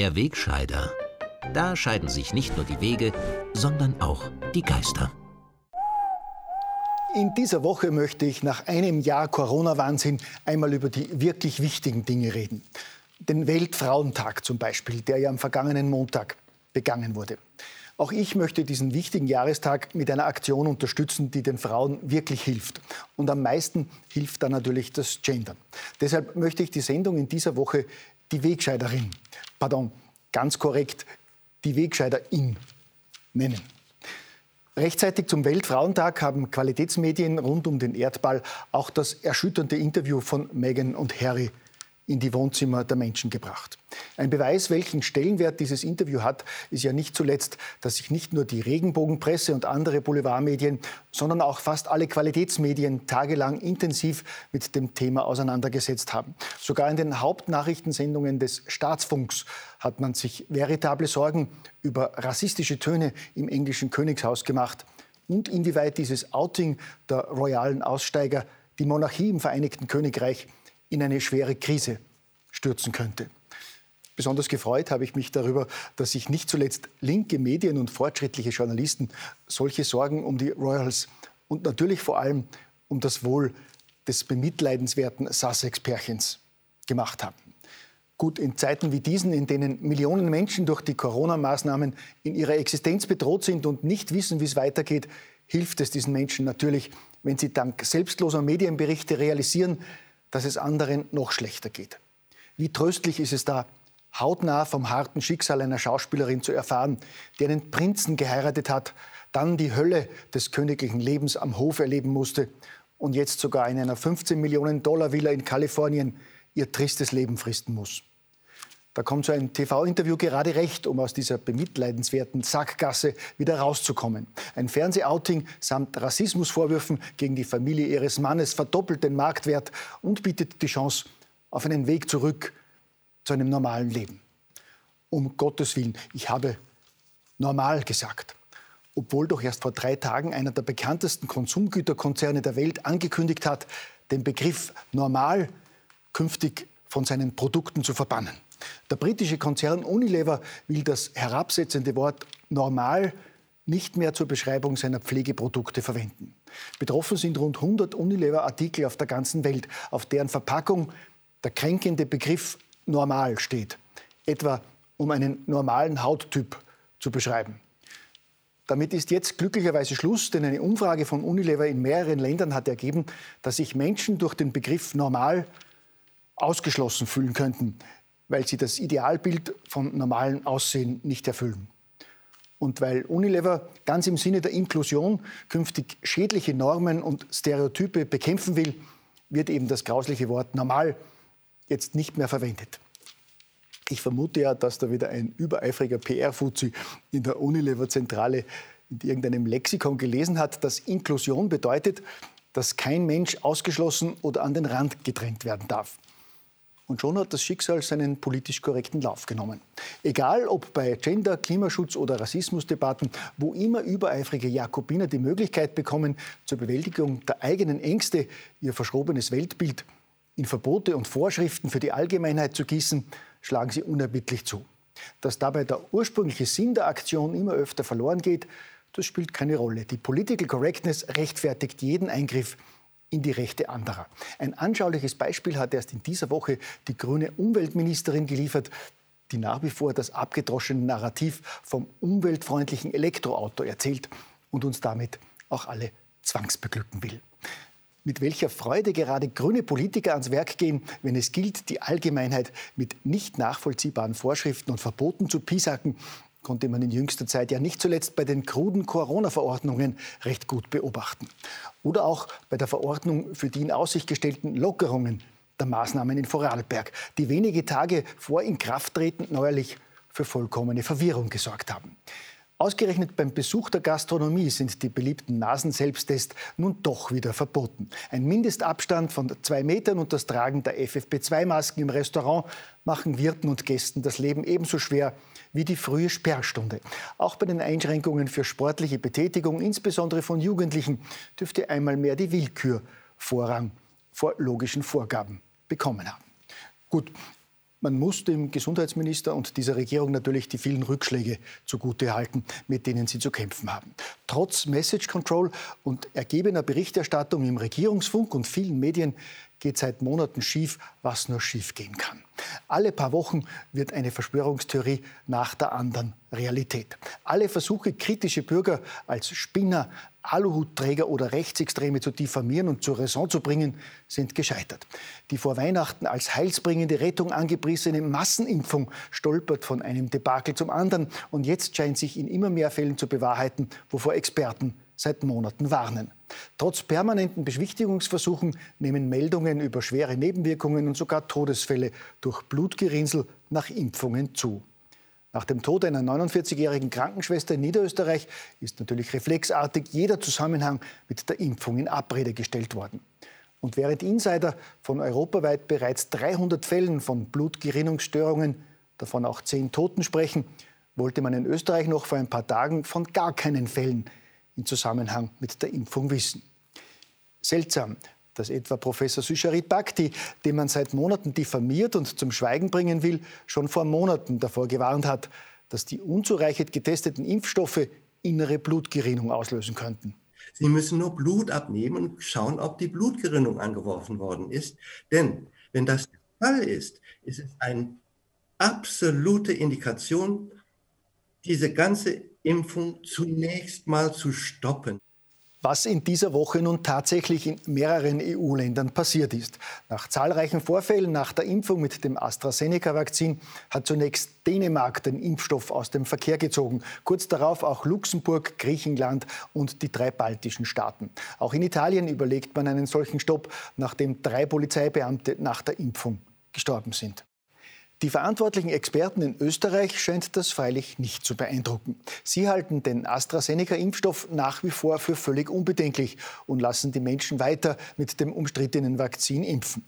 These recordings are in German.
Der Wegscheider. Da scheiden sich nicht nur die Wege, sondern auch die Geister. In dieser Woche möchte ich nach einem Jahr Corona-Wahnsinn einmal über die wirklich wichtigen Dinge reden. Den Weltfrauentag zum Beispiel, der ja am vergangenen Montag begangen wurde. Auch ich möchte diesen wichtigen Jahrestag mit einer Aktion unterstützen, die den Frauen wirklich hilft. Und am meisten hilft da natürlich das Gendern. Deshalb möchte ich die Sendung in dieser Woche die Wegscheiderin, pardon, ganz korrekt, die Wegscheiderin nennen. Rechtzeitig zum Weltfrauentag haben Qualitätsmedien rund um den Erdball auch das erschütternde Interview von Meghan und Harry in die Wohnzimmer der Menschen gebracht. Ein Beweis, welchen Stellenwert dieses Interview hat, ist ja nicht zuletzt, dass sich nicht nur die Regenbogenpresse und andere Boulevardmedien, sondern auch fast alle Qualitätsmedien tagelang intensiv mit dem Thema auseinandergesetzt haben. Sogar in den Hauptnachrichtensendungen des Staatsfunks hat man sich veritable Sorgen über rassistische Töne im englischen Königshaus gemacht und inwieweit dieses Outing der royalen Aussteiger die Monarchie im Vereinigten Königreich in eine schwere Krise stürzen könnte. Besonders gefreut habe ich mich darüber, dass sich nicht zuletzt linke Medien und fortschrittliche Journalisten solche Sorgen um die Royals und natürlich vor allem um das Wohl des bemitleidenswerten Sussex-Pärchens gemacht haben. Gut, in Zeiten wie diesen, in denen Millionen Menschen durch die Corona-Maßnahmen in ihrer Existenz bedroht sind und nicht wissen, wie es weitergeht, hilft es diesen Menschen natürlich, wenn sie dank selbstloser Medienberichte realisieren, dass es anderen noch schlechter geht. Wie tröstlich ist es da, hautnah vom harten Schicksal einer Schauspielerin zu erfahren, die einen Prinzen geheiratet hat, dann die Hölle des königlichen Lebens am Hof erleben musste und jetzt sogar in einer 15 Millionen Dollar Villa in Kalifornien ihr tristes Leben fristen muss. Da kommt so ein TV-Interview gerade recht, um aus dieser bemitleidenswerten Sackgasse wieder rauszukommen. Ein Fernsehouting samt Rassismusvorwürfen gegen die Familie ihres Mannes verdoppelt den Marktwert und bietet die Chance auf einen Weg zurück zu einem normalen Leben. Um Gottes Willen, ich habe normal gesagt. Obwohl doch erst vor drei Tagen einer der bekanntesten Konsumgüterkonzerne der Welt angekündigt hat, den Begriff normal künftig von seinen Produkten zu verbannen. Der britische Konzern Unilever will das herabsetzende Wort normal nicht mehr zur Beschreibung seiner Pflegeprodukte verwenden. Betroffen sind rund 100 Unilever-Artikel auf der ganzen Welt, auf deren Verpackung der kränkende Begriff normal steht, etwa um einen normalen Hauttyp zu beschreiben. Damit ist jetzt glücklicherweise Schluss, denn eine Umfrage von Unilever in mehreren Ländern hat ergeben, dass sich Menschen durch den Begriff normal ausgeschlossen fühlen könnten weil sie das Idealbild von normalem Aussehen nicht erfüllen. Und weil Unilever ganz im Sinne der Inklusion künftig schädliche Normen und Stereotype bekämpfen will, wird eben das grausliche Wort normal jetzt nicht mehr verwendet. Ich vermute ja, dass da wieder ein übereifriger PR-Fuzzi in der Unilever-Zentrale in irgendeinem Lexikon gelesen hat, dass Inklusion bedeutet, dass kein Mensch ausgeschlossen oder an den Rand gedrängt werden darf. Und schon hat das Schicksal seinen politisch korrekten Lauf genommen. Egal ob bei Gender, Klimaschutz oder Rassismusdebatten, wo immer übereifrige Jakobiner die Möglichkeit bekommen, zur Bewältigung der eigenen Ängste ihr verschrobenes Weltbild in Verbote und Vorschriften für die Allgemeinheit zu gießen, schlagen sie unerbittlich zu. Dass dabei der ursprüngliche Sinn der Aktion immer öfter verloren geht, das spielt keine Rolle. Die Political Correctness rechtfertigt jeden Eingriff in die Rechte anderer. Ein anschauliches Beispiel hat erst in dieser Woche die grüne Umweltministerin geliefert, die nach wie vor das abgedroschene Narrativ vom umweltfreundlichen Elektroauto erzählt und uns damit auch alle zwangsbeglücken will. Mit welcher Freude gerade grüne Politiker ans Werk gehen, wenn es gilt, die Allgemeinheit mit nicht nachvollziehbaren Vorschriften und Verboten zu piesacken konnte man in jüngster Zeit ja nicht zuletzt bei den kruden Corona-Verordnungen recht gut beobachten. Oder auch bei der Verordnung für die in Aussicht gestellten Lockerungen der Maßnahmen in Vorarlberg, die wenige Tage vor Inkrafttreten neuerlich für vollkommene Verwirrung gesorgt haben. Ausgerechnet beim Besuch der Gastronomie sind die beliebten Nasenselbsttests nun doch wieder verboten. Ein Mindestabstand von zwei Metern und das Tragen der FFP2-Masken im Restaurant machen Wirten und Gästen das Leben ebenso schwer wie die frühe Sperrstunde. Auch bei den Einschränkungen für sportliche Betätigung, insbesondere von Jugendlichen, dürfte einmal mehr die Willkür Vorrang vor logischen Vorgaben bekommen haben. Gut, Man muss dem Gesundheitsminister und dieser Regierung natürlich die vielen Rückschläge zugutehalten, mit denen sie zu kämpfen haben. Trotz Message Control und ergebener Berichterstattung im Regierungsfunk und vielen Medien geht seit Monaten schief, was nur schief gehen kann. Alle paar Wochen wird eine Verschwörungstheorie nach der anderen Realität. Alle Versuche, kritische Bürger als Spinner, Aluhutträger oder Rechtsextreme zu diffamieren und zur Raison zu bringen, sind gescheitert. Die vor Weihnachten als heilsbringende Rettung angepriesene Massenimpfung stolpert von einem Debakel zum anderen und jetzt scheint sich in immer mehr Fällen zu bewahrheiten, wovor Experten seit Monaten warnen. Trotz permanenten Beschwichtigungsversuchen nehmen Meldungen über schwere Nebenwirkungen und sogar Todesfälle durch Blutgerinnsel nach Impfungen zu. Nach dem Tod einer 49-jährigen Krankenschwester in Niederösterreich ist natürlich reflexartig jeder Zusammenhang mit der Impfung in Abrede gestellt worden. Und während Insider von europaweit bereits 300 Fällen von Blutgerinnungsstörungen, davon auch zehn Toten sprechen, wollte man in Österreich noch vor ein paar Tagen von gar keinen Fällen im Zusammenhang mit der Impfung wissen. Seltsam, dass etwa Professor Susharit Bhakti, den man seit Monaten diffamiert und zum Schweigen bringen will, schon vor Monaten davor gewarnt hat, dass die unzureichend getesteten Impfstoffe innere Blutgerinnung auslösen könnten. Sie müssen nur Blut abnehmen und schauen, ob die Blutgerinnung angeworfen worden ist. Denn wenn das der Fall ist, ist es eine absolute Indikation, diese ganze Impfung zunächst mal zu stoppen. Was in dieser Woche nun tatsächlich in mehreren EU-Ländern passiert ist. Nach zahlreichen Vorfällen nach der Impfung mit dem AstraZeneca-Vakzin hat zunächst Dänemark den Impfstoff aus dem Verkehr gezogen. Kurz darauf auch Luxemburg, Griechenland und die drei baltischen Staaten. Auch in Italien überlegt man einen solchen Stopp, nachdem drei Polizeibeamte nach der Impfung gestorben sind. Die verantwortlichen Experten in Österreich scheint das freilich nicht zu beeindrucken. Sie halten den AstraZeneca-Impfstoff nach wie vor für völlig unbedenklich und lassen die Menschen weiter mit dem umstrittenen Vakzin impfen.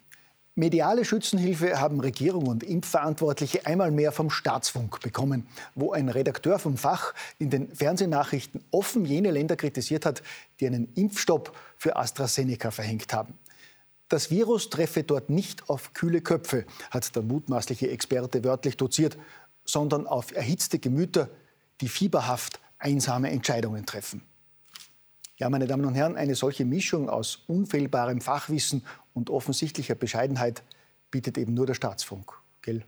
Mediale Schützenhilfe haben Regierung und Impfverantwortliche einmal mehr vom Staatsfunk bekommen, wo ein Redakteur vom Fach in den Fernsehnachrichten offen jene Länder kritisiert hat, die einen Impfstopp für AstraZeneca verhängt haben. Das Virus treffe dort nicht auf kühle Köpfe, hat der mutmaßliche Experte wörtlich doziert, sondern auf erhitzte Gemüter, die fieberhaft einsame Entscheidungen treffen. Ja, meine Damen und Herren, eine solche Mischung aus unfehlbarem Fachwissen und offensichtlicher Bescheidenheit bietet eben nur der Staatsfunk. Gell?